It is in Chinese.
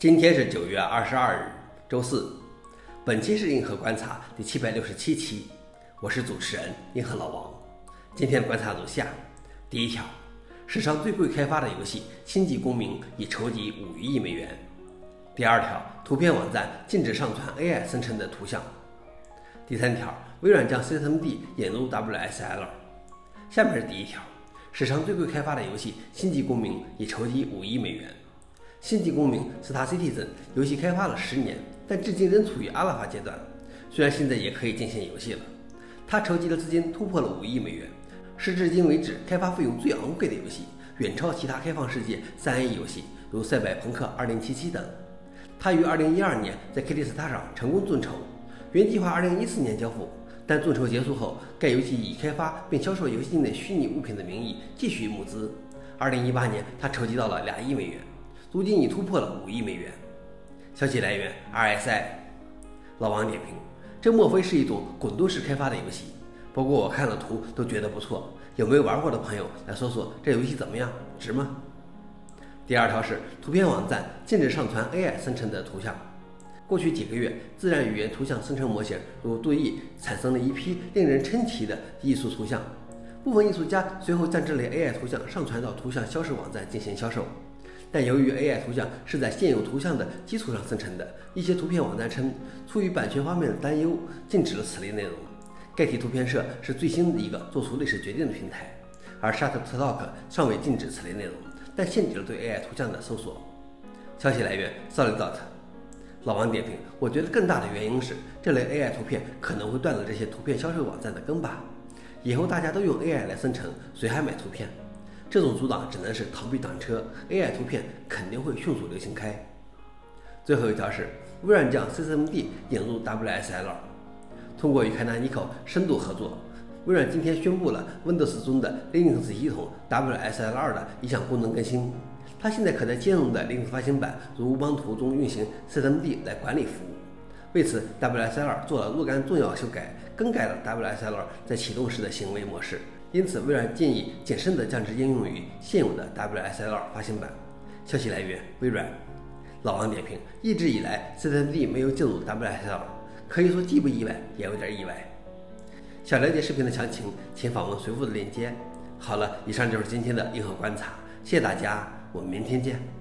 今天是九月二十二日，周四。本期是硬核观察第七百六十七期，我是主持人硬核老王。今天观察如下：第一条，史上最贵开发的游戏《星际公民》已筹集五亿美元。第二条，图片网站禁止上传 AI 生成的图像。第三条，微软将 CMD 引入 WSL。下面是第一条，史上最贵开发的游戏《星际公民》已筹集五亿美元。《星际公民》Star Citizen 游戏开发了十年，但至今仍处于阿拉法阶段。虽然现在也可以进行游戏了，它筹集的资金突破了五亿美元，是至今为止开发费用最昂贵的游戏，远超其他开放世界三 A 游戏，如《赛百朋克2077》等。它于2012年在 k i c k s t a r 上成功众筹，原计划2014年交付，但众筹结束后，该游戏以开发并销售游戏内虚拟物品的名义继续募资。2018年，它筹集到了两亿美元。如今已突破了五亿美元。消息来源：RSI。老王点评：这莫非是一种滚动式开发的游戏？不过我看了图都觉得不错。有没有玩过的朋友来说说这游戏怎么样？值吗？第二条是图片网站禁止上传 AI 生成的图像。过去几个月，自然语言图像生成模型如对弈产生了一批令人称奇的艺术图像。部分艺术家随后将这类 AI 图像上传到图像销售网站进行销售。但由于 AI 图像是在现有图像的基础上生成的，一些图片网站称，出于版权方面的担忧，禁止了此类内容。盖提图片社是最新的一个做出类似决定的平台，而 Shutterstock 尚未禁止此类内容，但限制了对 AI 图像的搜索。消息来源：Solidot。老王点评：我觉得更大的原因是，这类 AI 图片可能会断了这些图片销售网站的根吧。以后大家都用 AI 来生成，谁还买图片？这种阻挡只能是逃避挡车，AI 图片肯定会迅速流行开。最后一条是微软将 CMD 引入 WSL，通过与 Canonical 深度合作，微软今天宣布了 Windows 中的 Linux 系统 WSL 的一项功能更新。它现在可在兼容的 Linux 发行版如乌邦图中运行 CMD 来管理服务。为此，WSL 做了若干重要修改，更改了 WSL 在启动时的行为模式。因此，微软建议谨慎地将之应用于现有的 WSL 发行版。消息来源：微软。老王点评：一直以来，CCD 没有进入 WSL，可以说既不意外，也有点意外。想了解视频的详情，请访问随附的链接。好了，以上就是今天的硬核观察，谢谢大家，我们明天见。